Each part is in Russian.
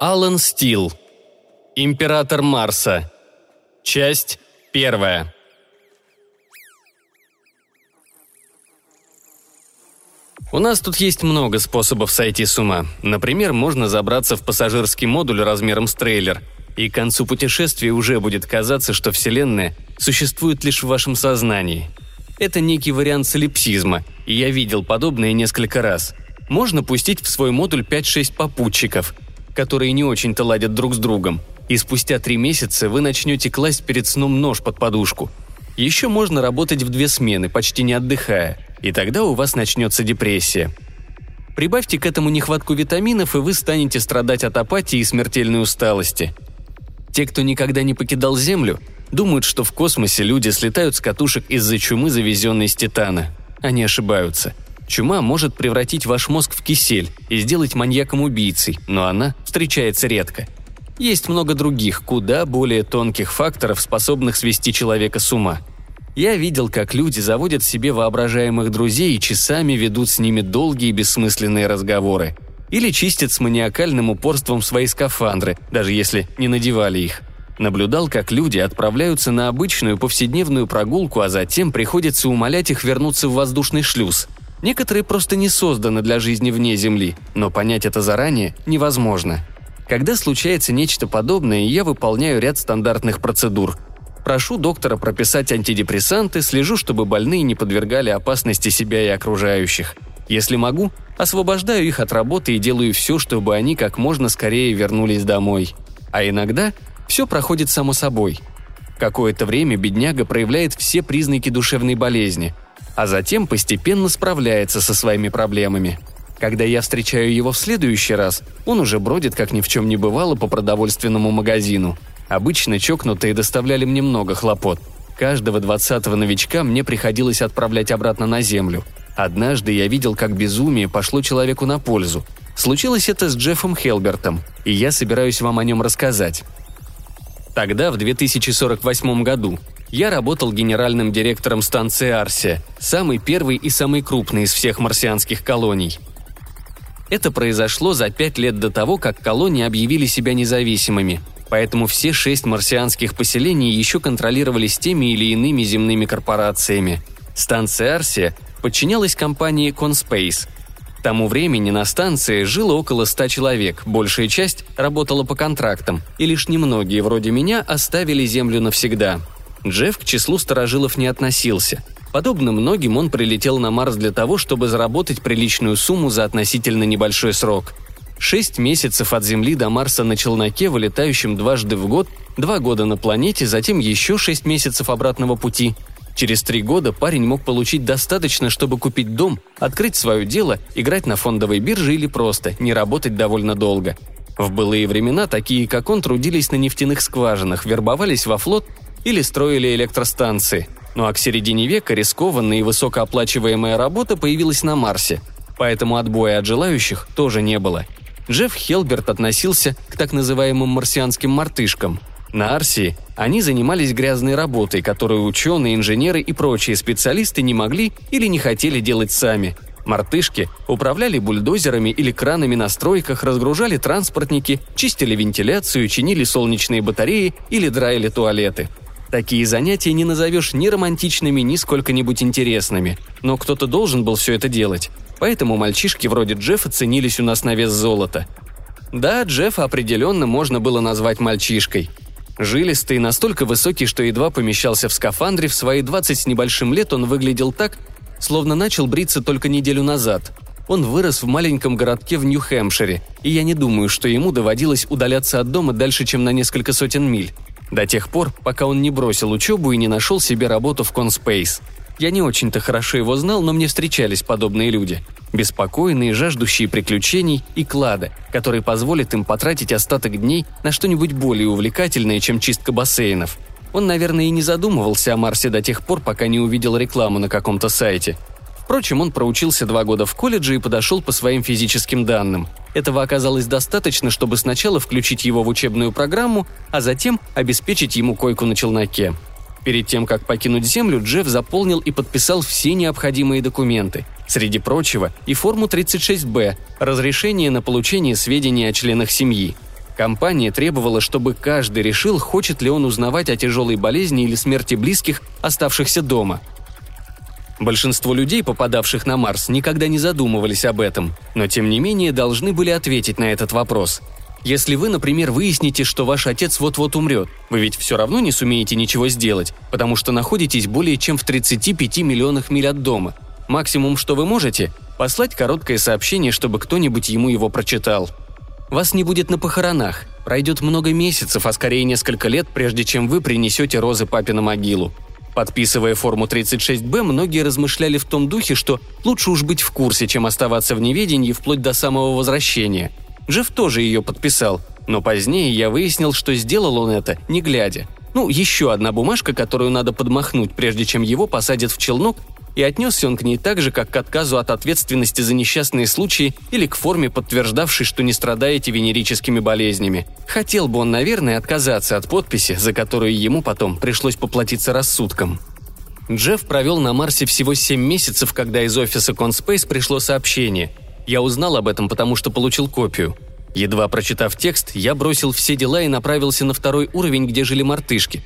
Алан Стил. Император Марса. Часть первая. У нас тут есть много способов сойти с ума. Например, можно забраться в пассажирский модуль размером с трейлер, и к концу путешествия уже будет казаться, что Вселенная существует лишь в вашем сознании. Это некий вариант солипсизма, и я видел подобное несколько раз. Можно пустить в свой модуль 5-6 попутчиков, которые не очень-то ладят друг с другом, и спустя три месяца вы начнете класть перед сном нож под подушку. Еще можно работать в две смены, почти не отдыхая – и тогда у вас начнется депрессия. Прибавьте к этому нехватку витаминов, и вы станете страдать от апатии и смертельной усталости. Те, кто никогда не покидал Землю, думают, что в космосе люди слетают с катушек из-за чумы, завезенной с Титана. Они ошибаются. Чума может превратить ваш мозг в кисель и сделать маньяком-убийцей, но она встречается редко. Есть много других, куда более тонких факторов, способных свести человека с ума – я видел, как люди заводят себе воображаемых друзей и часами ведут с ними долгие бессмысленные разговоры. Или чистят с маниакальным упорством свои скафандры, даже если не надевали их. Наблюдал, как люди отправляются на обычную повседневную прогулку, а затем приходится умолять их вернуться в воздушный шлюз. Некоторые просто не созданы для жизни вне Земли, но понять это заранее невозможно. Когда случается нечто подобное, я выполняю ряд стандартных процедур – Прошу доктора прописать антидепрессанты, слежу, чтобы больные не подвергали опасности себя и окружающих. Если могу, освобождаю их от работы и делаю все, чтобы они как можно скорее вернулись домой. А иногда все проходит само собой. Какое-то время бедняга проявляет все признаки душевной болезни, а затем постепенно справляется со своими проблемами. Когда я встречаю его в следующий раз, он уже бродит, как ни в чем не бывало, по продовольственному магазину – Обычно чокнутые доставляли мне много хлопот. Каждого двадцатого новичка мне приходилось отправлять обратно на землю. Однажды я видел, как безумие пошло человеку на пользу. Случилось это с Джеффом Хелбертом, и я собираюсь вам о нем рассказать. Тогда, в 2048 году, я работал генеральным директором станции Арсия, самой первой и самой крупной из всех марсианских колоний. Это произошло за пять лет до того, как колонии объявили себя независимыми – поэтому все шесть марсианских поселений еще контролировались теми или иными земными корпорациями. Станция Арсия подчинялась компании Conspace. К тому времени на станции жило около ста человек, большая часть работала по контрактам, и лишь немногие, вроде меня, оставили Землю навсегда. Джефф к числу сторожилов не относился. Подобно многим, он прилетел на Марс для того, чтобы заработать приличную сумму за относительно небольшой срок – Шесть месяцев от Земли до Марса на челноке, вылетающем дважды в год, два года на планете, затем еще шесть месяцев обратного пути. Через три года парень мог получить достаточно, чтобы купить дом, открыть свое дело, играть на фондовой бирже или просто не работать довольно долго. В былые времена такие, как он, трудились на нефтяных скважинах, вербовались во флот или строили электростанции. Ну а к середине века рискованная и высокооплачиваемая работа появилась на Марсе. Поэтому отбоя от желающих тоже не было – Джефф Хелберт относился к так называемым марсианским мартышкам. На Арсии они занимались грязной работой, которую ученые, инженеры и прочие специалисты не могли или не хотели делать сами. Мартышки управляли бульдозерами или кранами на стройках, разгружали транспортники, чистили вентиляцию, чинили солнечные батареи или драили туалеты. Такие занятия не назовешь ни романтичными, ни сколько-нибудь интересными. Но кто-то должен был все это делать. Поэтому мальчишки вроде Джеффа ценились у нас на вес золота. Да, Джеффа определенно можно было назвать мальчишкой. Жилистый, настолько высокий, что едва помещался в скафандре, в свои 20 с небольшим лет он выглядел так, словно начал бриться только неделю назад. Он вырос в маленьком городке в Нью-Хэмпшире, и я не думаю, что ему доводилось удаляться от дома дальше, чем на несколько сотен миль. До тех пор, пока он не бросил учебу и не нашел себе работу в Конспейс – я не очень-то хорошо его знал, но мне встречались подобные люди. Беспокойные, жаждущие приключений и клада, который позволит им потратить остаток дней на что-нибудь более увлекательное, чем чистка бассейнов. Он, наверное, и не задумывался о Марсе до тех пор, пока не увидел рекламу на каком-то сайте. Впрочем, он проучился два года в колледже и подошел по своим физическим данным. Этого оказалось достаточно, чтобы сначала включить его в учебную программу, а затем обеспечить ему койку на челноке. Перед тем, как покинуть Землю, Джефф заполнил и подписал все необходимые документы. Среди прочего, и форму 36-Б – разрешение на получение сведений о членах семьи. Компания требовала, чтобы каждый решил, хочет ли он узнавать о тяжелой болезни или смерти близких, оставшихся дома. Большинство людей, попадавших на Марс, никогда не задумывались об этом, но тем не менее должны были ответить на этот вопрос. Если вы, например, выясните, что ваш отец вот-вот умрет, вы ведь все равно не сумеете ничего сделать, потому что находитесь более чем в 35 миллионах миль от дома. Максимум, что вы можете – послать короткое сообщение, чтобы кто-нибудь ему его прочитал – вас не будет на похоронах. Пройдет много месяцев, а скорее несколько лет, прежде чем вы принесете розы папе на могилу. Подписывая форму 36Б, многие размышляли в том духе, что лучше уж быть в курсе, чем оставаться в неведении вплоть до самого возвращения. Джефф тоже ее подписал, но позднее я выяснил, что сделал он это, не глядя. Ну, еще одна бумажка, которую надо подмахнуть, прежде чем его посадят в челнок и отнесся он к ней так же, как к отказу от ответственности за несчастные случаи или к форме, подтверждавшей, что не страдаете венерическими болезнями. Хотел бы он, наверное, отказаться от подписи, за которую ему потом пришлось поплатиться рассудком. Джефф провел на Марсе всего 7 месяцев, когда из офиса Conspace пришло сообщение. Я узнал об этом, потому что получил копию. Едва прочитав текст, я бросил все дела и направился на второй уровень, где жили мартышки.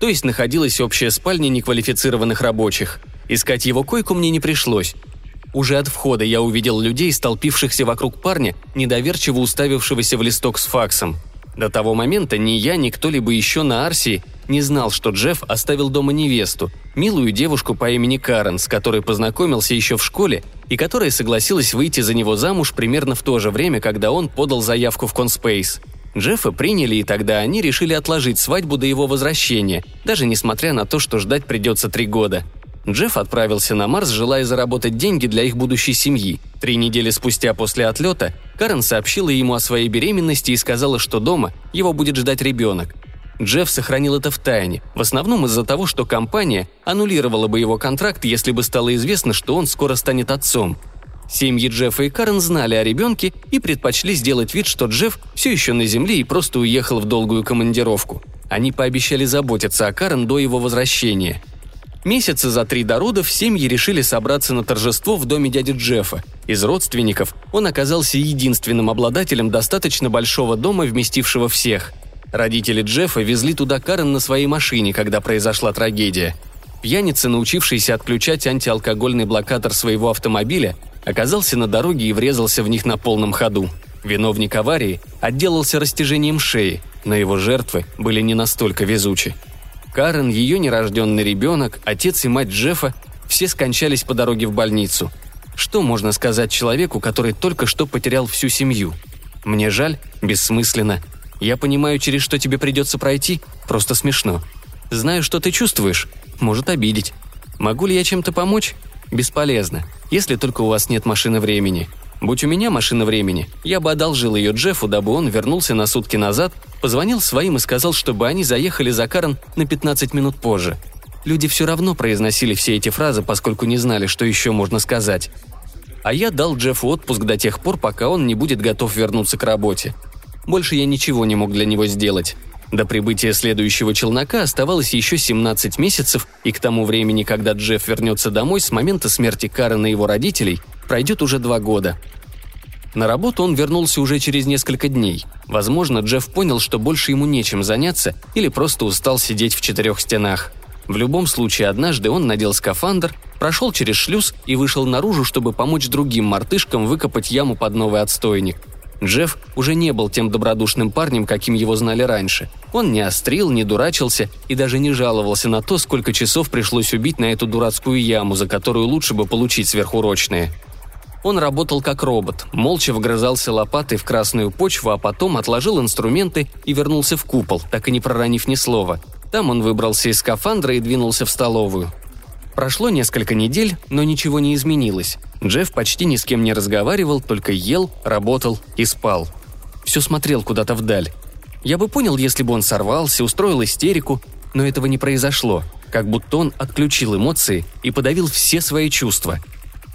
То есть находилась общая спальня неквалифицированных рабочих – Искать его койку мне не пришлось. Уже от входа я увидел людей, столпившихся вокруг парня, недоверчиво уставившегося в листок с факсом. До того момента ни я, ни кто-либо еще на Арсии не знал, что Джефф оставил дома невесту, милую девушку по имени Карен, с которой познакомился еще в школе и которая согласилась выйти за него замуж примерно в то же время, когда он подал заявку в Конспейс. Джеффа приняли, и тогда они решили отложить свадьбу до его возвращения, даже несмотря на то, что ждать придется три года – Джефф отправился на Марс, желая заработать деньги для их будущей семьи. Три недели спустя после отлета Карен сообщила ему о своей беременности и сказала, что дома его будет ждать ребенок. Джефф сохранил это в тайне, в основном из-за того, что компания аннулировала бы его контракт, если бы стало известно, что он скоро станет отцом. Семьи Джеффа и Карен знали о ребенке и предпочли сделать вид, что Джефф все еще на Земле и просто уехал в долгую командировку. Они пообещали заботиться о Карен до его возвращения – Месяца за три до родов семьи решили собраться на торжество в доме дяди Джеффа. Из родственников он оказался единственным обладателем достаточно большого дома, вместившего всех. Родители Джеффа везли туда Карен на своей машине, когда произошла трагедия. Пьяница, научившийся отключать антиалкогольный блокатор своего автомобиля, оказался на дороге и врезался в них на полном ходу. Виновник аварии отделался растяжением шеи, но его жертвы были не настолько везучи. Карен, ее нерожденный ребенок, отец и мать Джеффа – все скончались по дороге в больницу. Что можно сказать человеку, который только что потерял всю семью? Мне жаль, бессмысленно. Я понимаю, через что тебе придется пройти, просто смешно. Знаю, что ты чувствуешь, может обидеть. Могу ли я чем-то помочь? Бесполезно, если только у вас нет машины времени. Будь у меня машина времени, я бы одолжил ее Джеффу, дабы он вернулся на сутки назад, позвонил своим и сказал, чтобы они заехали за Карен на 15 минут позже. Люди все равно произносили все эти фразы, поскольку не знали, что еще можно сказать. А я дал Джеффу отпуск до тех пор, пока он не будет готов вернуться к работе. Больше я ничего не мог для него сделать. До прибытия следующего челнока оставалось еще 17 месяцев, и к тому времени, когда Джефф вернется домой с момента смерти Карена и его родителей, пройдет уже два года. На работу он вернулся уже через несколько дней. Возможно, Джефф понял, что больше ему нечем заняться или просто устал сидеть в четырех стенах. В любом случае, однажды он надел скафандр, прошел через шлюз и вышел наружу, чтобы помочь другим мартышкам выкопать яму под новый отстойник. Джефф уже не был тем добродушным парнем, каким его знали раньше. Он не острил, не дурачился и даже не жаловался на то, сколько часов пришлось убить на эту дурацкую яму, за которую лучше бы получить сверхурочные. Он работал как робот, молча вгрызался лопатой в красную почву, а потом отложил инструменты и вернулся в купол, так и не проронив ни слова. Там он выбрался из скафандра и двинулся в столовую. Прошло несколько недель, но ничего не изменилось. Джефф почти ни с кем не разговаривал, только ел, работал и спал. Все смотрел куда-то вдаль. Я бы понял, если бы он сорвался, устроил истерику, но этого не произошло, как будто он отключил эмоции и подавил все свои чувства –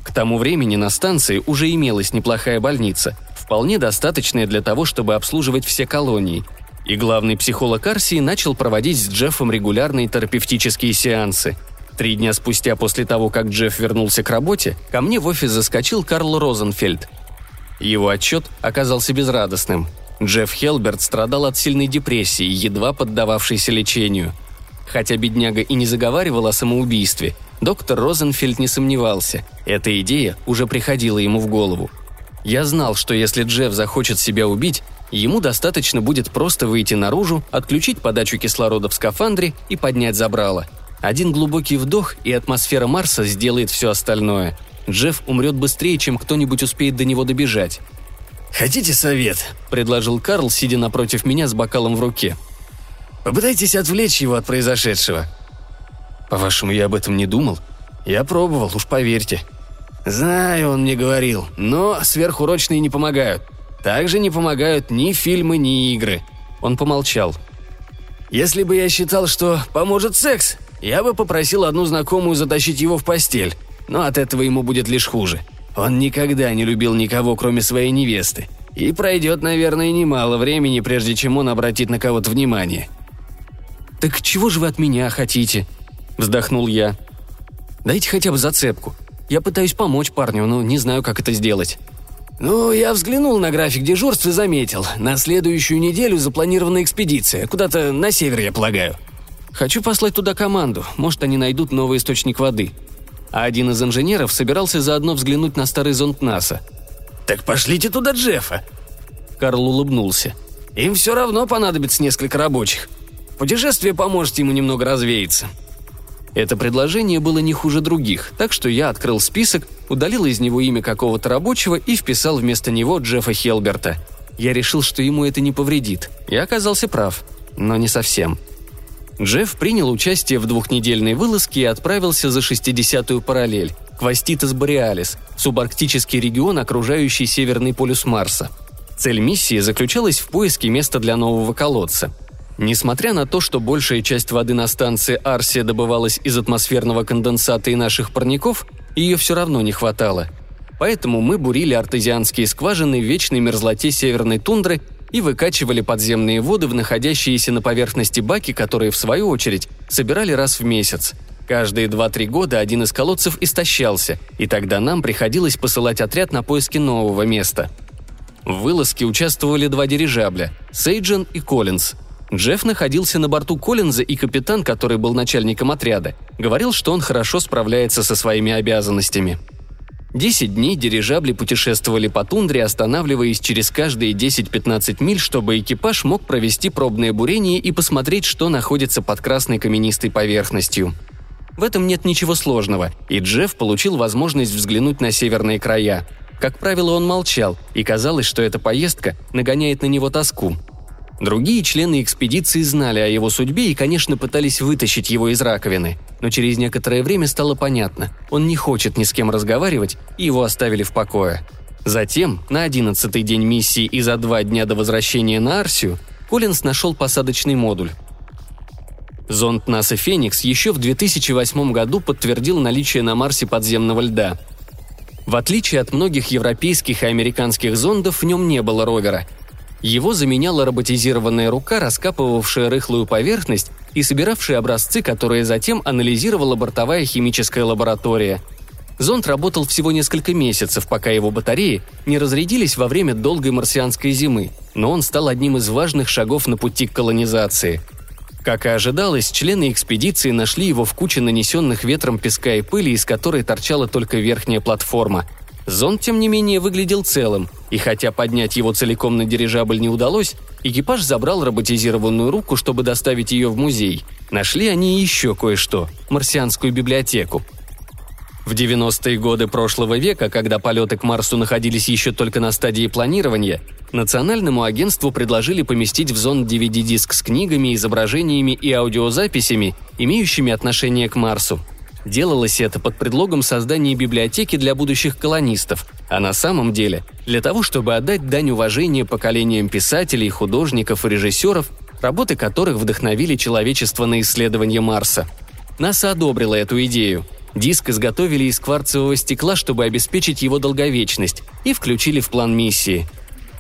к тому времени на станции уже имелась неплохая больница, вполне достаточная для того, чтобы обслуживать все колонии. И главный психолог Арсии начал проводить с Джеффом регулярные терапевтические сеансы. Три дня спустя после того, как Джефф вернулся к работе, ко мне в офис заскочил Карл Розенфельд. Его отчет оказался безрадостным. Джефф Хелберт страдал от сильной депрессии, едва поддававшейся лечению. Хотя бедняга и не заговаривал о самоубийстве, доктор Розенфельд не сомневался. Эта идея уже приходила ему в голову. Я знал, что если Джефф захочет себя убить, ему достаточно будет просто выйти наружу, отключить подачу кислорода в скафандре и поднять забрало. Один глубокий вдох, и атмосфера Марса сделает все остальное. Джефф умрет быстрее, чем кто-нибудь успеет до него добежать. «Хотите совет?» – предложил Карл, сидя напротив меня с бокалом в руке. «Попытайтесь отвлечь его от произошедшего». «По-вашему, я об этом не думал? Я пробовал, уж поверьте». «Знаю, он мне говорил, но сверхурочные не помогают. Также не помогают ни фильмы, ни игры». Он помолчал. «Если бы я считал, что поможет секс, я бы попросил одну знакомую затащить его в постель, но от этого ему будет лишь хуже. Он никогда не любил никого, кроме своей невесты. И пройдет, наверное, немало времени, прежде чем он обратит на кого-то внимание. «Так чего же вы от меня хотите?» – вздохнул я. «Дайте хотя бы зацепку. Я пытаюсь помочь парню, но не знаю, как это сделать». «Ну, я взглянул на график дежурств и заметил. На следующую неделю запланирована экспедиция. Куда-то на север, я полагаю». «Хочу послать туда команду. Может, они найдут новый источник воды а один из инженеров собирался заодно взглянуть на старый зонт НАСА. «Так пошлите туда Джеффа!» Карл улыбнулся. «Им все равно понадобится несколько рабочих. Путешествие поможет ему немного развеяться». Это предложение было не хуже других, так что я открыл список, удалил из него имя какого-то рабочего и вписал вместо него Джеффа Хелберта. Я решил, что ему это не повредит. Я оказался прав, но не совсем – Джефф принял участие в двухнедельной вылазке и отправился за 60-ю параллель, Кваститес Бореалис, субарктический регион, окружающий Северный полюс Марса. Цель миссии заключалась в поиске места для нового колодца. Несмотря на то, что большая часть воды на станции Арсия добывалась из атмосферного конденсата и наших парников, ее все равно не хватало. Поэтому мы бурили артезианские скважины в вечной мерзлоте северной тундры и выкачивали подземные воды в находящиеся на поверхности баки, которые, в свою очередь, собирали раз в месяц. Каждые 2-3 года один из колодцев истощался, и тогда нам приходилось посылать отряд на поиски нового места. В вылазке участвовали два дирижабля – Сейджен и Коллинз. Джефф находился на борту Коллинза, и капитан, который был начальником отряда, говорил, что он хорошо справляется со своими обязанностями – Десять дней дирижабли путешествовали по тундре, останавливаясь через каждые 10-15 миль, чтобы экипаж мог провести пробное бурение и посмотреть, что находится под красной каменистой поверхностью. В этом нет ничего сложного, и Джефф получил возможность взглянуть на северные края. Как правило, он молчал, и казалось, что эта поездка нагоняет на него тоску – Другие члены экспедиции знали о его судьбе и, конечно, пытались вытащить его из раковины. Но через некоторое время стало понятно, он не хочет ни с кем разговаривать, и его оставили в покое. Затем, на одиннадцатый день миссии и за два дня до возвращения на Арсию, Коллинс нашел посадочный модуль. Зонд НАСА «Феникс» еще в 2008 году подтвердил наличие на Марсе подземного льда. В отличие от многих европейских и американских зондов, в нем не было ровера – его заменяла роботизированная рука, раскапывавшая рыхлую поверхность и собиравшая образцы, которые затем анализировала бортовая химическая лаборатория. Зонд работал всего несколько месяцев, пока его батареи не разрядились во время долгой марсианской зимы, но он стал одним из важных шагов на пути к колонизации. Как и ожидалось, члены экспедиции нашли его в куче нанесенных ветром песка и пыли, из которой торчала только верхняя платформа – Зонд, тем не менее, выглядел целым, и хотя поднять его целиком на дирижабль не удалось, экипаж забрал роботизированную руку, чтобы доставить ее в музей. Нашли они еще кое-что – марсианскую библиотеку. В 90-е годы прошлого века, когда полеты к Марсу находились еще только на стадии планирования, Национальному агентству предложили поместить в зонд DVD-диск с книгами, изображениями и аудиозаписями, имеющими отношение к Марсу – Делалось это под предлогом создания библиотеки для будущих колонистов, а на самом деле для того, чтобы отдать дань уважения поколениям писателей, художников и режиссеров, работы которых вдохновили человечество на исследование Марса. НАСА одобрила эту идею. Диск изготовили из кварцевого стекла, чтобы обеспечить его долговечность, и включили в план миссии –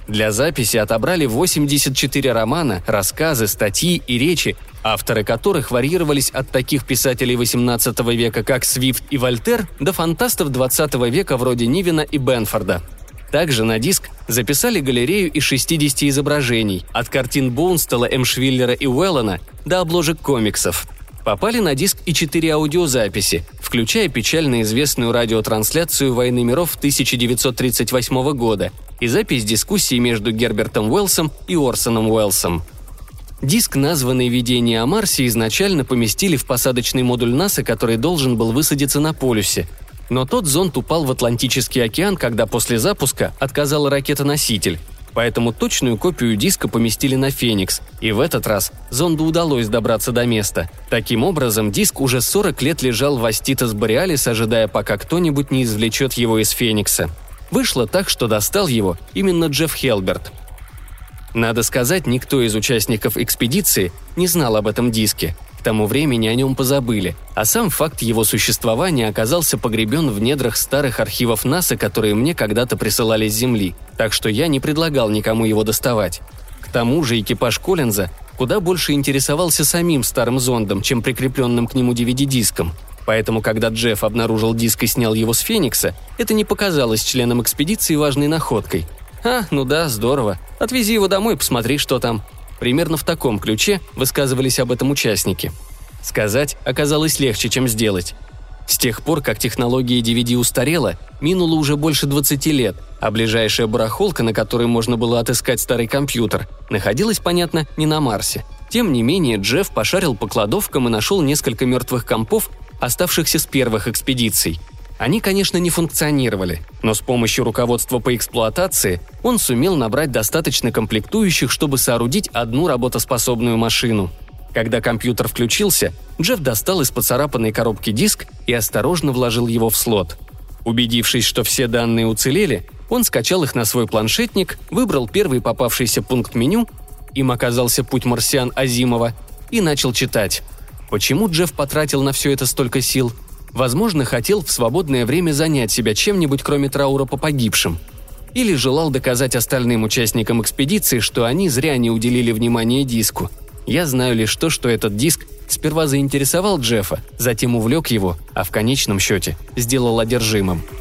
для записи отобрали 84 романа, рассказы, статьи и речи, авторы которых варьировались от таких писателей XVIII века, как Свифт и Вольтер, до фантастов XX века вроде Нивина и Бенфорда. Также на диск записали галерею из 60 изображений, от картин Боунстелла, Эмшвиллера и Уэллона до обложек комиксов. Попали на диск и четыре аудиозаписи, включая печально известную радиотрансляцию «Войны миров» 1938 года и запись дискуссии между Гербертом Уэллсом и Орсоном Уэллсом. Диск, названный «Видение о Марсе», изначально поместили в посадочный модуль НАСА, который должен был высадиться на полюсе. Но тот зонд упал в Атлантический океан, когда после запуска отказала ракета-носитель. Поэтому точную копию диска поместили на «Феникс», и в этот раз зонду удалось добраться до места. Таким образом, диск уже 40 лет лежал в Аститас Бореалис, ожидая, пока кто-нибудь не извлечет его из «Феникса». Вышло так, что достал его именно Джефф Хелберт. Надо сказать, никто из участников экспедиции не знал об этом диске. К тому времени о нем позабыли, а сам факт его существования оказался погребен в недрах старых архивов НАСА, которые мне когда-то присылали с Земли, так что я не предлагал никому его доставать. К тому же экипаж Коллинза куда больше интересовался самим старым зондом, чем прикрепленным к нему DVD-диском. Поэтому, когда Джефф обнаружил диск и снял его с Феникса, это не показалось членам экспедиции важной находкой. «А, ну да, здорово. Отвези его домой, посмотри, что там». Примерно в таком ключе высказывались об этом участники. Сказать оказалось легче, чем сделать. С тех пор, как технология DVD устарела, минуло уже больше 20 лет, а ближайшая барахолка, на которой можно было отыскать старый компьютер, находилась, понятно, не на Марсе. Тем не менее, Джефф пошарил по кладовкам и нашел несколько мертвых компов, оставшихся с первых экспедиций. Они, конечно, не функционировали, но с помощью руководства по эксплуатации он сумел набрать достаточно комплектующих, чтобы соорудить одну работоспособную машину. Когда компьютер включился, Джефф достал из поцарапанной коробки диск и осторожно вложил его в слот. Убедившись, что все данные уцелели, он скачал их на свой планшетник, выбрал первый попавшийся пункт меню, им оказался путь марсиан Азимова, и начал читать. Почему Джефф потратил на все это столько сил – Возможно, хотел в свободное время занять себя чем-нибудь, кроме траура по погибшим. Или желал доказать остальным участникам экспедиции, что они зря не уделили внимания диску. Я знаю лишь то, что этот диск сперва заинтересовал Джеффа, затем увлек его, а в конечном счете сделал одержимым –